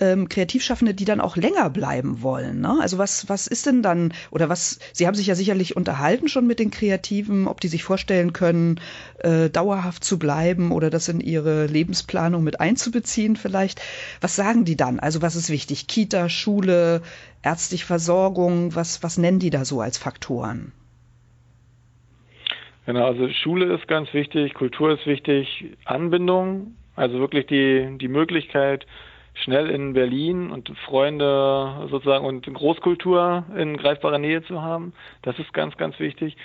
Speaker 2: ähm, Kreativschaffende, die dann auch länger bleiben wollen. Ne? Also was, was ist denn dann, oder was, Sie haben sich ja sicherlich unterhalten schon mit den Kreativen, ob die sich vorstellen können, äh, dauerhaft zu bleiben oder das in ihre Lebensplanung mit einzubeziehen vielleicht. Was sagen die dann? Also was ist wichtig? Kita, Schule, ärztliche Versorgung, was, was nennen die da so als Faktoren?
Speaker 3: Genau, also Schule ist ganz wichtig, Kultur ist wichtig, Anbindung, also wirklich die, die Möglichkeit, schnell in Berlin und Freunde sozusagen und Großkultur in greifbarer Nähe zu haben. Das ist ganz, ganz wichtig.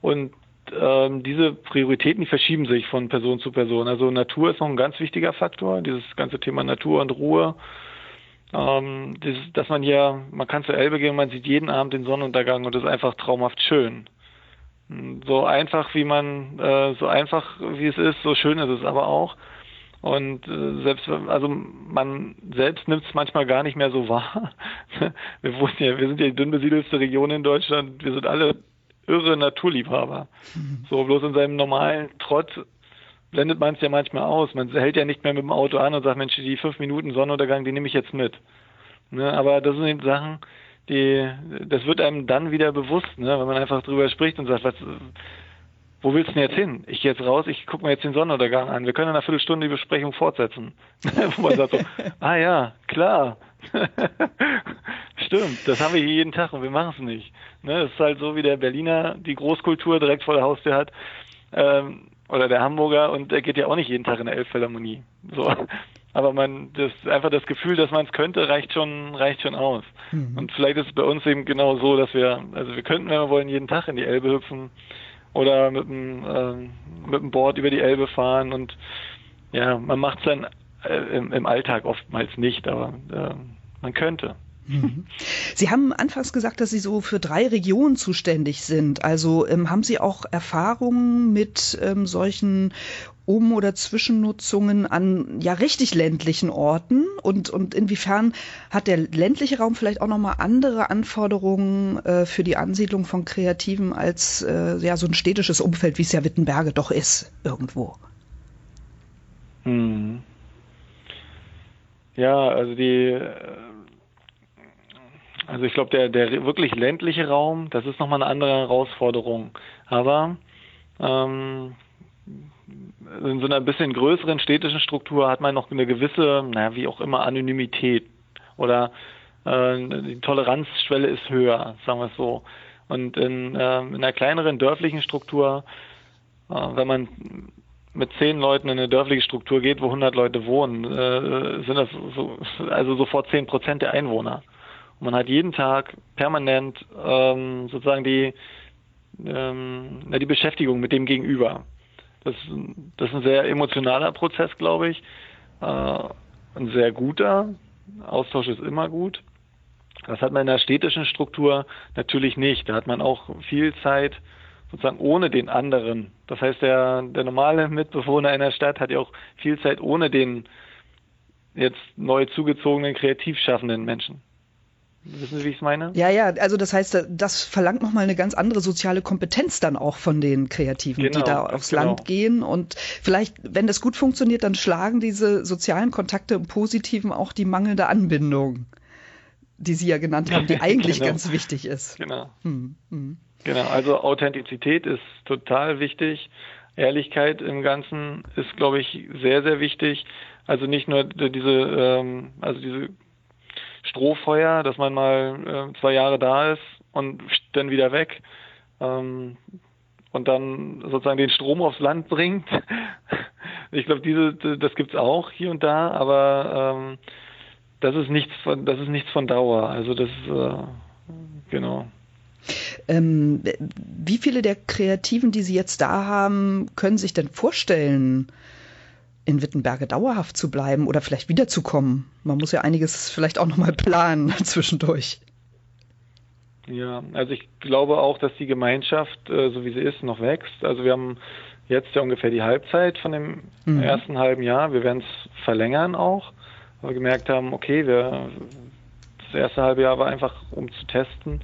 Speaker 3: Und ähm, diese Prioritäten, die verschieben sich von Person zu Person. Also Natur ist noch ein ganz wichtiger Faktor, dieses ganze Thema Natur und Ruhe. Ähm, das, dass man hier, man kann zur Elbe gehen, man sieht jeden Abend den Sonnenuntergang und das ist einfach traumhaft schön. So einfach wie man, äh, so einfach wie es ist, so schön ist es aber auch. Und äh, selbst, also man selbst nimmt es manchmal gar nicht mehr so wahr. wir wussten ja, wir sind ja die dünn besiedelste Region in Deutschland. Wir sind alle irre Naturliebhaber. Mhm. So bloß in seinem normalen Trott blendet man es ja manchmal aus. Man hält ja nicht mehr mit dem Auto an und sagt, Mensch, die fünf Minuten Sonnenuntergang, die nehme ich jetzt mit. Ne? Aber das sind Sachen, die, das wird einem dann wieder bewusst, ne? wenn man einfach drüber spricht und sagt, was, wo willst du denn jetzt hin? Ich gehe jetzt raus, ich gucke mir jetzt den Sonnenuntergang an. Wir können in einer Viertelstunde die Besprechung fortsetzen. Wo man sagt so, ah ja, klar. Stimmt, das haben wir hier jeden Tag und wir machen es nicht. Ne, das ist halt so, wie der Berliner die Großkultur direkt vor der Haustür hat. Ähm, oder der Hamburger und der geht ja auch nicht jeden Tag in der Elbphilharmonie. So. Aber man, das einfach das Gefühl, dass man es könnte, reicht schon, reicht schon aus. Mhm. Und vielleicht ist es bei uns eben genau so, dass wir, also wir könnten, wenn wir wollen, jeden Tag in die Elbe hüpfen oder mit dem, äh, mit dem Board über die Elbe fahren und ja, man macht es dann äh, im, im, Alltag oftmals nicht, aber äh, man könnte.
Speaker 2: Mhm. Sie haben anfangs gesagt, dass Sie so für drei Regionen zuständig sind. Also ähm, haben Sie auch Erfahrungen mit ähm, solchen um- oder Zwischennutzungen an ja richtig ländlichen Orten und, und inwiefern hat der ländliche Raum vielleicht auch nochmal andere Anforderungen äh, für die Ansiedlung von Kreativen als äh, ja so ein städtisches Umfeld, wie es ja Wittenberge doch ist irgendwo?
Speaker 3: Hm. Ja, also die äh, also ich glaube, der, der wirklich ländliche Raum, das ist nochmal eine andere Herausforderung. Aber ähm, in so einer bisschen größeren städtischen Struktur hat man noch eine gewisse, naja, wie auch immer, Anonymität oder äh, die Toleranzschwelle ist höher, sagen wir es so. Und in, äh, in einer kleineren dörflichen Struktur, äh, wenn man mit zehn Leuten in eine dörfliche Struktur geht, wo 100 Leute wohnen, äh, sind das so, also sofort zehn Prozent der Einwohner. Man hat jeden Tag permanent ähm, sozusagen die, ähm, die Beschäftigung mit dem Gegenüber. Das, das ist ein sehr emotionaler Prozess, glaube ich. Äh, ein sehr guter. Austausch ist immer gut. Das hat man in der städtischen Struktur natürlich nicht. Da hat man auch viel Zeit sozusagen ohne den anderen. Das heißt, der, der normale Mitbewohner in der Stadt hat ja auch viel Zeit ohne den jetzt neu zugezogenen, kreativ schaffenden Menschen. Wissen Sie, wie ich es meine?
Speaker 2: Ja, ja, also das heißt, das verlangt nochmal eine ganz andere soziale Kompetenz dann auch von den Kreativen, genau, die da aufs genau. Land gehen. Und vielleicht, wenn das gut funktioniert, dann schlagen diese sozialen Kontakte im Positiven auch die mangelnde Anbindung, die Sie ja genannt haben, die eigentlich genau. ganz wichtig ist.
Speaker 3: Genau. Hm, hm. Genau, also Authentizität ist total wichtig. Ehrlichkeit im Ganzen ist, glaube ich, sehr, sehr wichtig. Also nicht nur diese, ähm, also diese Strohfeuer, dass man mal äh, zwei Jahre da ist und dann wieder weg ähm, und dann sozusagen den Strom aufs Land bringt. ich glaube, diese das gibt's auch hier und da, aber ähm, das ist nichts von das ist nichts von Dauer. Also das äh, genau.
Speaker 2: Ähm, wie viele der Kreativen, die Sie jetzt da haben, können sich denn vorstellen, in Wittenberge dauerhaft zu bleiben oder vielleicht wiederzukommen. Man muss ja einiges vielleicht auch nochmal planen zwischendurch.
Speaker 3: Ja, also ich glaube auch, dass die Gemeinschaft, äh, so wie sie ist, noch wächst. Also wir haben jetzt ja ungefähr die Halbzeit von dem mhm. ersten halben Jahr. Wir werden es verlängern auch, weil wir gemerkt haben, okay, wir das erste halbe Jahr war einfach, um zu testen,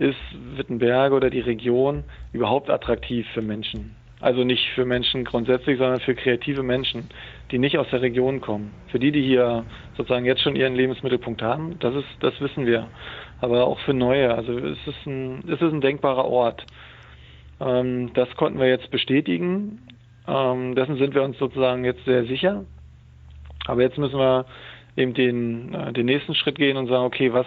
Speaker 3: ist Wittenberge oder die Region überhaupt attraktiv für Menschen? Also nicht für Menschen grundsätzlich, sondern für kreative Menschen, die nicht aus der Region kommen. Für die, die hier sozusagen jetzt schon ihren Lebensmittelpunkt haben, das ist, das wissen wir. Aber auch für neue. Also es ist ein, es ist ein denkbarer Ort. Ähm, das konnten wir jetzt bestätigen. Ähm, dessen sind wir uns sozusagen jetzt sehr sicher. Aber jetzt müssen wir eben den, äh, den nächsten Schritt gehen und sagen, okay, was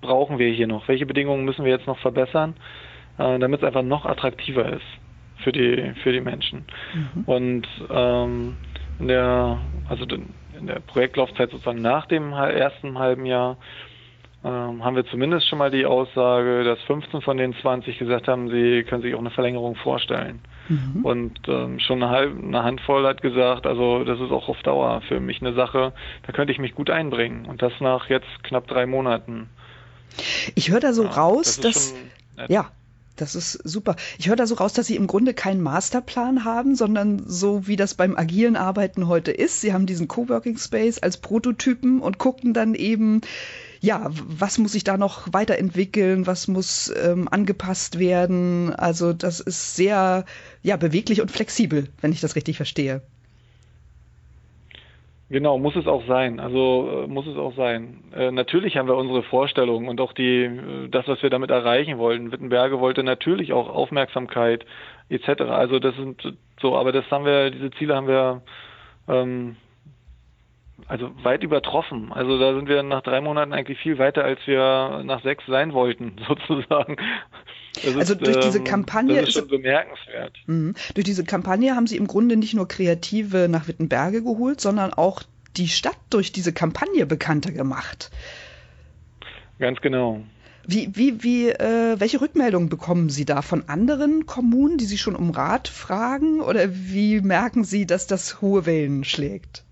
Speaker 3: brauchen wir hier noch? Welche Bedingungen müssen wir jetzt noch verbessern, äh, damit es einfach noch attraktiver ist für die, für die Menschen? Mhm. Und ähm, in der, also in der Projektlaufzeit sozusagen nach dem ersten halben Jahr ähm, haben wir zumindest schon mal die Aussage, dass 15 von den 20 gesagt haben, sie können sich auch eine Verlängerung vorstellen. Mhm. Und ähm, schon eine, halb, eine Handvoll hat gesagt, also das ist auch auf Dauer für mich eine Sache, da könnte ich mich gut einbringen. Und das nach jetzt knapp drei Monaten.
Speaker 2: Ich höre da so ja, raus, das dass. Ja, das ist super. Ich höre da so raus, dass Sie im Grunde keinen Masterplan haben, sondern so wie das beim agilen Arbeiten heute ist. Sie haben diesen Coworking Space als Prototypen und gucken dann eben, ja, was muss sich da noch weiterentwickeln, was muss ähm, angepasst werden. Also das ist sehr ja, beweglich und flexibel, wenn ich das richtig verstehe.
Speaker 3: Genau, muss es auch sein. Also äh, muss es auch sein. Äh, natürlich haben wir unsere Vorstellungen und auch die, äh, das, was wir damit erreichen wollten. Wittenberge wollte natürlich auch Aufmerksamkeit etc. Also das sind so, aber das haben wir, diese Ziele haben wir ähm, also weit übertroffen. Also da sind wir nach drei Monaten eigentlich viel weiter, als wir nach sechs sein wollten, sozusagen.
Speaker 2: Das also ist, durch diese ähm, Kampagne
Speaker 3: das ist schon bemerkenswert.
Speaker 2: Mh, durch diese Kampagne haben Sie im Grunde nicht nur Kreative nach Wittenberge geholt, sondern auch die Stadt durch diese Kampagne bekannter gemacht.
Speaker 3: Ganz genau.
Speaker 2: Wie, wie, wie, äh, welche Rückmeldungen bekommen Sie da von anderen Kommunen, die Sie schon um Rat fragen? Oder wie merken Sie, dass das hohe Wellen schlägt?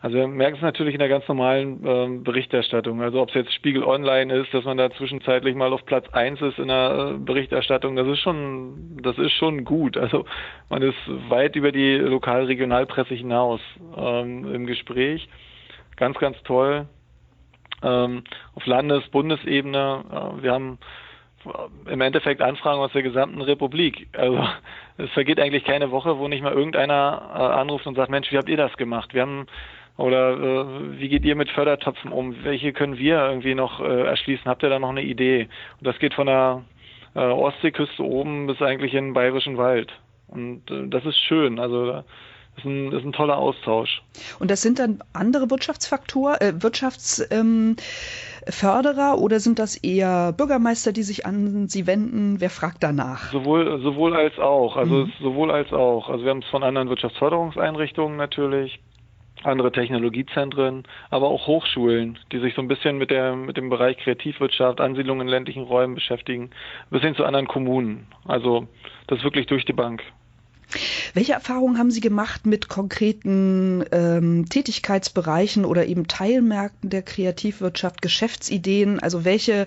Speaker 3: Also wir merken es natürlich in der ganz normalen ähm, Berichterstattung. Also ob es jetzt Spiegel Online ist, dass man da zwischenzeitlich mal auf Platz eins ist in der äh, Berichterstattung, das ist schon, das ist schon gut. Also man ist weit über die Lokal-Regionalpresse hinaus ähm, im Gespräch. Ganz, ganz toll. Ähm, auf Landes-, Bundesebene. Äh, wir haben im Endeffekt Anfragen aus der gesamten Republik. Also es vergeht eigentlich keine Woche, wo nicht mal irgendeiner äh, anruft und sagt, Mensch, wie habt ihr das gemacht? Wir haben oder äh, wie geht ihr mit Fördertöpfen um? Welche können wir irgendwie noch äh, erschließen? Habt ihr da noch eine Idee? Und das geht von der äh, Ostseeküste oben bis eigentlich in den Bayerischen Wald. Und äh, das ist schön. Also das ist ein, ist ein toller Austausch.
Speaker 2: Und das sind dann andere Wirtschaftsfaktoren, äh, Wirtschaftsförderer ähm, oder sind das eher Bürgermeister, die sich an Sie wenden? Wer fragt danach?
Speaker 3: Sowohl, sowohl als auch. Also mhm. sowohl als auch. Also wir haben es von anderen Wirtschaftsförderungseinrichtungen natürlich andere Technologiezentren, aber auch Hochschulen, die sich so ein bisschen mit der mit dem Bereich Kreativwirtschaft, Ansiedlung in ländlichen Räumen beschäftigen, bis hin zu anderen Kommunen. Also das ist wirklich durch die Bank.
Speaker 2: Welche Erfahrungen haben Sie gemacht mit konkreten ähm, Tätigkeitsbereichen oder eben Teilmärkten der Kreativwirtschaft, Geschäftsideen? Also welche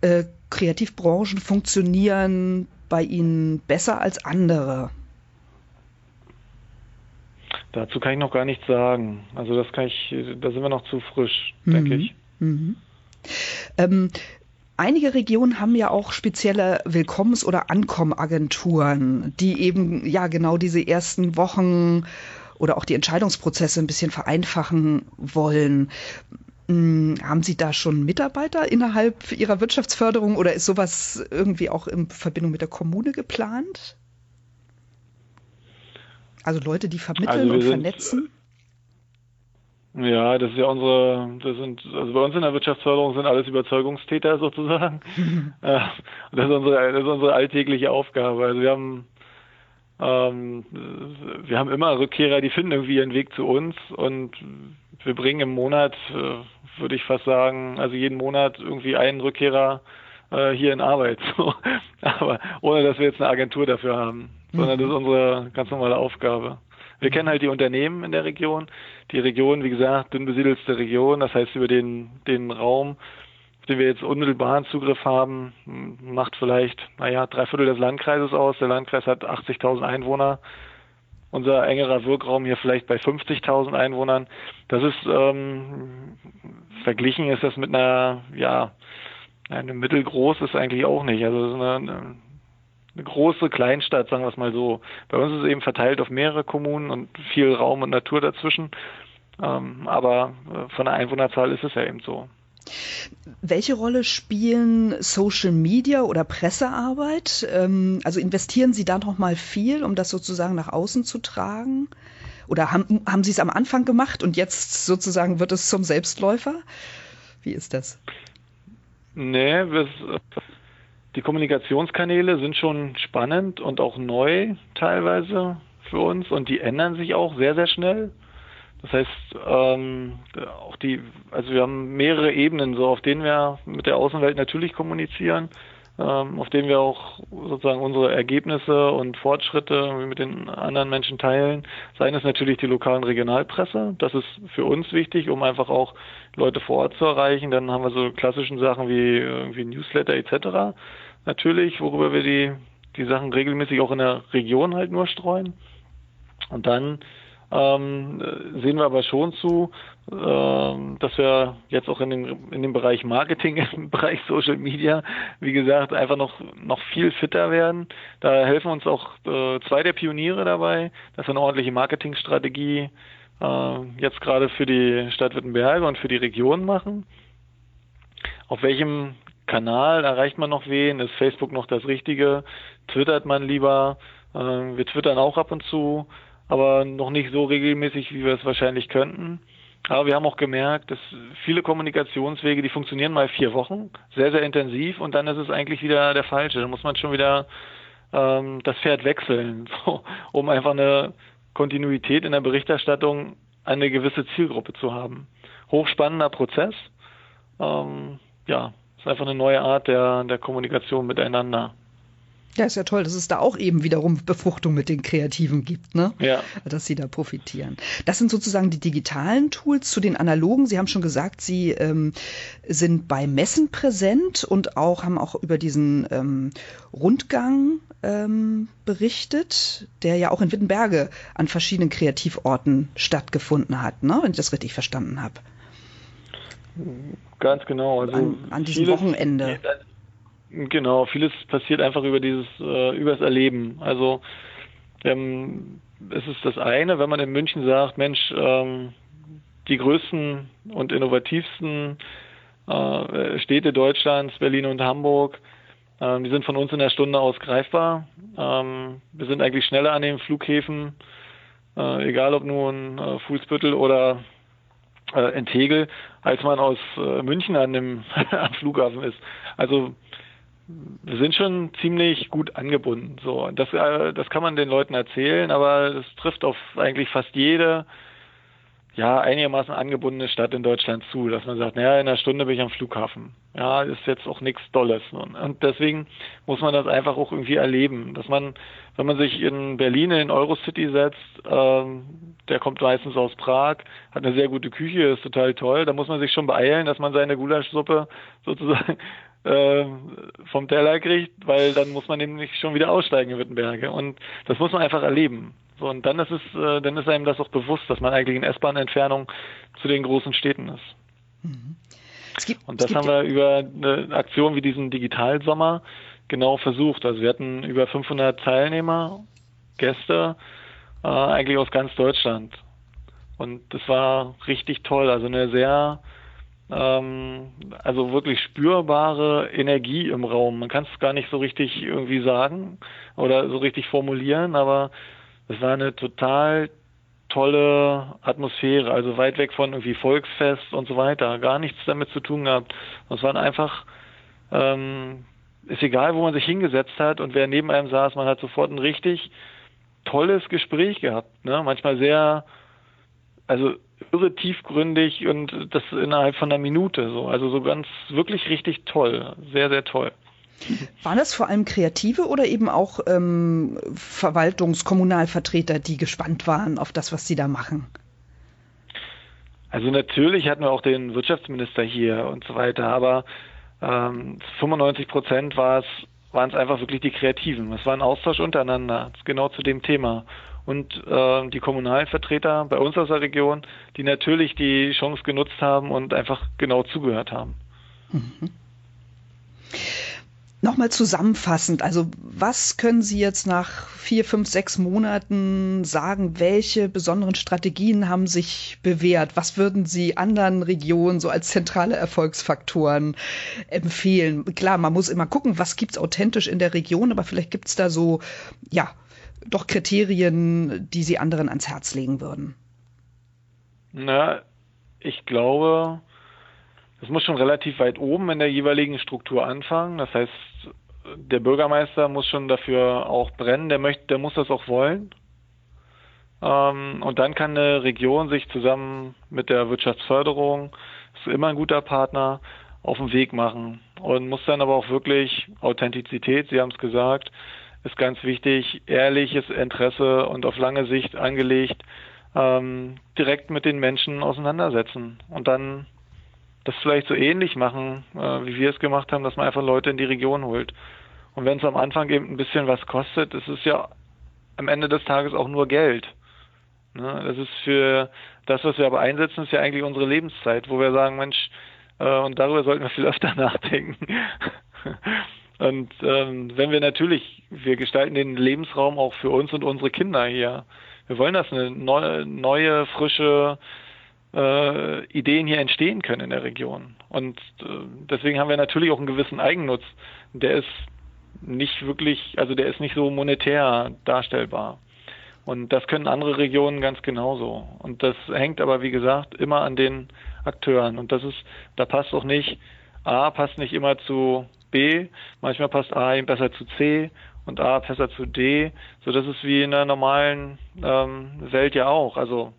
Speaker 2: äh, Kreativbranchen funktionieren bei Ihnen besser als andere?
Speaker 3: Dazu kann ich noch gar nichts sagen. Also das kann ich, da sind wir noch zu frisch, mhm. denke ich. Mhm.
Speaker 2: Ähm, einige Regionen haben ja auch spezielle Willkommens- oder Ankommagenturen, die eben ja genau diese ersten Wochen oder auch die Entscheidungsprozesse ein bisschen vereinfachen wollen. Hm, haben Sie da schon Mitarbeiter innerhalb Ihrer Wirtschaftsförderung oder ist sowas irgendwie auch in Verbindung mit der Kommune geplant? Also Leute, die vermitteln also und sind, vernetzen?
Speaker 3: Ja, das ist ja unsere, das sind, also bei uns in der Wirtschaftsförderung sind alles Überzeugungstäter sozusagen. Äh, das, ist unsere, das ist unsere alltägliche Aufgabe. Also wir haben, ähm, wir haben immer Rückkehrer, die finden irgendwie ihren Weg zu uns und wir bringen im Monat, äh, würde ich fast sagen, also jeden Monat irgendwie einen Rückkehrer äh, hier in Arbeit. So. Aber ohne dass wir jetzt eine Agentur dafür haben sondern das ist unsere ganz normale Aufgabe. Wir kennen halt die Unternehmen in der Region. Die Region, wie gesagt, dünn besiedelste Region, das heißt über den, den Raum, auf den wir jetzt unmittelbaren Zugriff haben, macht vielleicht, naja, drei Viertel des Landkreises aus. Der Landkreis hat 80.000 Einwohner. unser engerer Wirkraum hier vielleicht bei 50.000 Einwohnern. Das ist ähm, verglichen ist das mit einer, ja, eine mittelgroß ist eigentlich auch nicht. Also eine, eine große Kleinstadt, sagen wir es mal so. Bei uns ist es eben verteilt auf mehrere Kommunen und viel Raum und Natur dazwischen. Ähm, aber äh, von der Einwohnerzahl ist es ja eben so.
Speaker 2: Welche Rolle spielen Social Media oder Pressearbeit? Ähm, also investieren Sie da noch mal viel, um das sozusagen nach außen zu tragen? Oder haben, haben Sie es am Anfang gemacht und jetzt sozusagen wird es zum Selbstläufer? Wie ist das?
Speaker 3: Nee, wir, die Kommunikationskanäle sind schon spannend und auch neu teilweise für uns und die ändern sich auch sehr, sehr schnell. Das heißt, ähm, auch die, also wir haben mehrere Ebenen, so auf denen wir mit der Außenwelt natürlich kommunizieren, auf denen wir auch sozusagen unsere Ergebnisse und Fortschritte mit den anderen Menschen teilen. Seien es natürlich die lokalen Regionalpresse. Das ist für uns wichtig, um einfach auch Leute vor Ort zu erreichen. Dann haben wir so klassischen Sachen wie irgendwie Newsletter etc. Natürlich, worüber wir die die Sachen regelmäßig auch in der Region halt nur streuen. Und dann ähm, sehen wir aber schon zu, ähm, dass wir jetzt auch in dem, in dem Bereich Marketing, im Bereich Social Media, wie gesagt, einfach noch, noch viel fitter werden. Da helfen uns auch äh, zwei der Pioniere dabei, dass wir eine ordentliche Marketingstrategie äh, jetzt gerade für die Stadt Wittenberge und für die Region machen. Auf welchem Kanal erreicht man noch wen? Ist Facebook noch das Richtige? Twittert man lieber? Äh, wir twittern auch ab und zu aber noch nicht so regelmäßig, wie wir es wahrscheinlich könnten. Aber wir haben auch gemerkt, dass viele Kommunikationswege, die funktionieren mal vier Wochen, sehr, sehr intensiv und dann ist es eigentlich wieder der falsche. Dann muss man schon wieder ähm, das Pferd wechseln, so, um einfach eine Kontinuität in der Berichterstattung an eine gewisse Zielgruppe zu haben. Hochspannender Prozess. Ähm, ja, ist einfach eine neue Art der, der Kommunikation miteinander.
Speaker 2: Ja, ist ja toll, dass es da auch eben wiederum Befruchtung mit den Kreativen gibt, ne?
Speaker 3: Ja.
Speaker 2: Dass sie da profitieren. Das sind sozusagen die digitalen Tools zu den analogen. Sie haben schon gesagt, Sie ähm, sind bei Messen präsent und auch haben auch über diesen ähm, Rundgang ähm, berichtet, der ja auch in Wittenberge an verschiedenen Kreativorten stattgefunden hat, ne? Wenn ich das richtig verstanden habe.
Speaker 3: Ganz genau.
Speaker 2: Also an, an diesem Wochenende.
Speaker 3: Genau, vieles passiert einfach über dieses, äh, übers Erleben. Also ähm, es ist das eine, wenn man in München sagt, Mensch, ähm, die größten und innovativsten äh, Städte Deutschlands, Berlin und Hamburg, ähm, die sind von uns in der Stunde aus greifbar. Ähm, wir sind eigentlich schneller an den Flughäfen, äh, egal ob nun äh, Fußbüttel oder äh, in Tegel, als man aus äh, München an dem am Flughafen ist. Also wir sind schon ziemlich gut angebunden. So, das, äh, das kann man den Leuten erzählen, aber es trifft auf eigentlich fast jede ja, einigermaßen angebundene Stadt in Deutschland zu, dass man sagt, naja, in einer Stunde bin ich am Flughafen. Ja, ist jetzt auch nichts Dolles. Und deswegen muss man das einfach auch irgendwie erleben, dass man, wenn man sich in Berlin in Eurocity setzt, ähm, der kommt meistens aus Prag, hat eine sehr gute Küche, ist total toll, da muss man sich schon beeilen, dass man seine Gulaschsuppe sozusagen vom Teller kriegt, weil dann muss man nämlich schon wieder aussteigen in Wittenberge. Und das muss man einfach erleben. So, und dann ist es, äh, dann ist einem das auch bewusst, dass man eigentlich in S-Bahn-Entfernung zu den großen Städten ist. Mhm. Gibt, und das haben wir über eine Aktion wie diesen Digitalsommer genau versucht. Also wir hatten über 500 Teilnehmer, Gäste, äh, eigentlich aus ganz Deutschland. Und das war richtig toll. Also eine sehr ähm, also wirklich spürbare Energie im Raum. Man kann es gar nicht so richtig irgendwie sagen oder so richtig formulieren, aber es war eine total tolle Atmosphäre, also weit weg von irgendwie Volksfest und so weiter, gar nichts damit zu tun gehabt. Es waren einfach, ähm, ist egal, wo man sich hingesetzt hat und wer neben einem saß, man hat sofort ein richtig tolles Gespräch gehabt. Ne? Manchmal sehr, also irre tiefgründig und das innerhalb von einer Minute so. Also so ganz wirklich richtig toll. Sehr, sehr toll.
Speaker 2: Waren das vor allem Kreative oder eben auch ähm, Verwaltungs-, Kommunalvertreter, die gespannt waren auf das, was sie da machen?
Speaker 3: Also natürlich hatten wir auch den Wirtschaftsminister hier und so weiter, aber ähm, 95 Prozent waren es einfach wirklich die Kreativen. Es war ein Austausch untereinander, genau zu dem Thema. Und äh, die kommunalen Vertreter bei uns aus der Region, die natürlich die Chance genutzt haben und einfach genau zugehört haben. Mhm.
Speaker 2: Nochmal zusammenfassend, also was können Sie jetzt nach vier, fünf, sechs Monaten sagen, welche besonderen Strategien haben sich bewährt? Was würden Sie anderen Regionen so als zentrale Erfolgsfaktoren empfehlen? Klar, man muss immer gucken, was gibt's authentisch in der Region, aber vielleicht gibt's da so, ja, doch Kriterien, die Sie anderen ans Herz legen würden.
Speaker 3: Na, ich glaube, es muss schon relativ weit oben in der jeweiligen Struktur anfangen. Das heißt, der Bürgermeister muss schon dafür auch brennen, der möchte, der muss das auch wollen. Ähm, und dann kann eine Region sich zusammen mit der Wirtschaftsförderung, ist immer ein guter Partner, auf den Weg machen und muss dann aber auch wirklich Authentizität, Sie haben es gesagt, ist ganz wichtig, ehrliches Interesse und auf lange Sicht angelegt, ähm, direkt mit den Menschen auseinandersetzen und dann das vielleicht so ähnlich machen, äh, wie wir es gemacht haben, dass man einfach Leute in die Region holt. Und wenn es am Anfang eben ein bisschen was kostet, ist es ja am Ende des Tages auch nur Geld. Ne? Das ist für das, was wir aber einsetzen, ist ja eigentlich unsere Lebenszeit, wo wir sagen, Mensch, äh, und darüber sollten wir viel öfter nachdenken. Und ähm, wenn wir natürlich, wir gestalten den Lebensraum auch für uns und unsere Kinder hier. Wir wollen, dass eine neue, neue frische äh, Ideen hier entstehen können in der Region. Und äh, deswegen haben wir natürlich auch einen gewissen Eigennutz. Der ist nicht wirklich, also der ist nicht so monetär darstellbar. Und das können andere Regionen ganz genauso. Und das hängt aber, wie gesagt, immer an den Akteuren. Und das ist, da passt auch nicht, A passt nicht immer zu B, manchmal passt A eben besser zu C und A besser zu D. So das ist wie in der normalen ähm, Welt ja auch. Also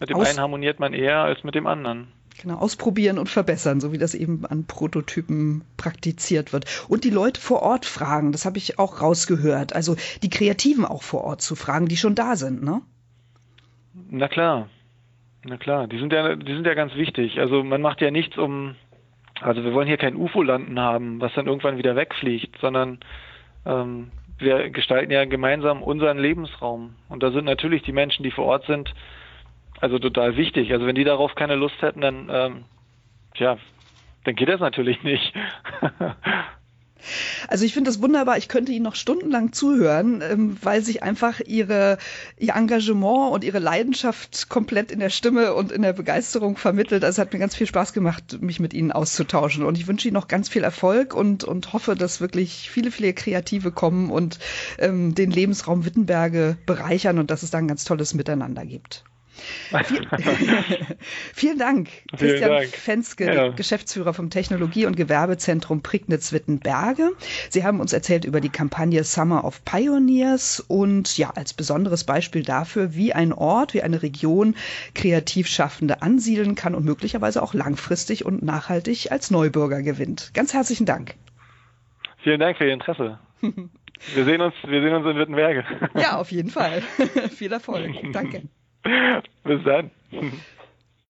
Speaker 3: mit dem Aus einen harmoniert man eher als mit dem anderen.
Speaker 2: Genau, ausprobieren und verbessern, so wie das eben an Prototypen praktiziert wird. Und die Leute vor Ort fragen, das habe ich auch rausgehört. Also die Kreativen auch vor Ort zu fragen, die schon da sind, ne?
Speaker 3: Na klar. Na klar, die sind ja, die sind ja ganz wichtig. Also man macht ja nichts um, also wir wollen hier kein UFO landen haben, was dann irgendwann wieder wegfliegt, sondern ähm, wir gestalten ja gemeinsam unseren Lebensraum. Und da sind natürlich die Menschen, die vor Ort sind, also total wichtig. Also wenn die darauf keine Lust hätten, dann, ähm, tja, dann geht das natürlich nicht.
Speaker 2: Also ich finde das wunderbar. Ich könnte Ihnen noch stundenlang zuhören, ähm, weil sich einfach Ihre, Ihr Engagement und Ihre Leidenschaft komplett in der Stimme und in der Begeisterung vermittelt. Also es hat mir ganz viel Spaß gemacht, mich mit Ihnen auszutauschen. Und ich wünsche Ihnen noch ganz viel Erfolg und, und hoffe, dass wirklich viele, viele Kreative kommen und ähm, den Lebensraum Wittenberge bereichern und dass es da ein ganz tolles Miteinander gibt. Vielen Dank, Christian Dank. Fenske, ja. Geschäftsführer vom Technologie- und Gewerbezentrum Prignitz-Wittenberge. Sie haben uns erzählt über die Kampagne Summer of Pioneers und ja, als besonderes Beispiel dafür, wie ein Ort, wie eine Region Kreativschaffende ansiedeln kann und möglicherweise auch langfristig und nachhaltig als Neubürger gewinnt. Ganz herzlichen Dank.
Speaker 3: Vielen Dank für Ihr Interesse. Wir sehen uns, wir sehen uns in Wittenberge.
Speaker 2: Ja, auf jeden Fall. Viel Erfolg. Danke.
Speaker 3: Bis dann.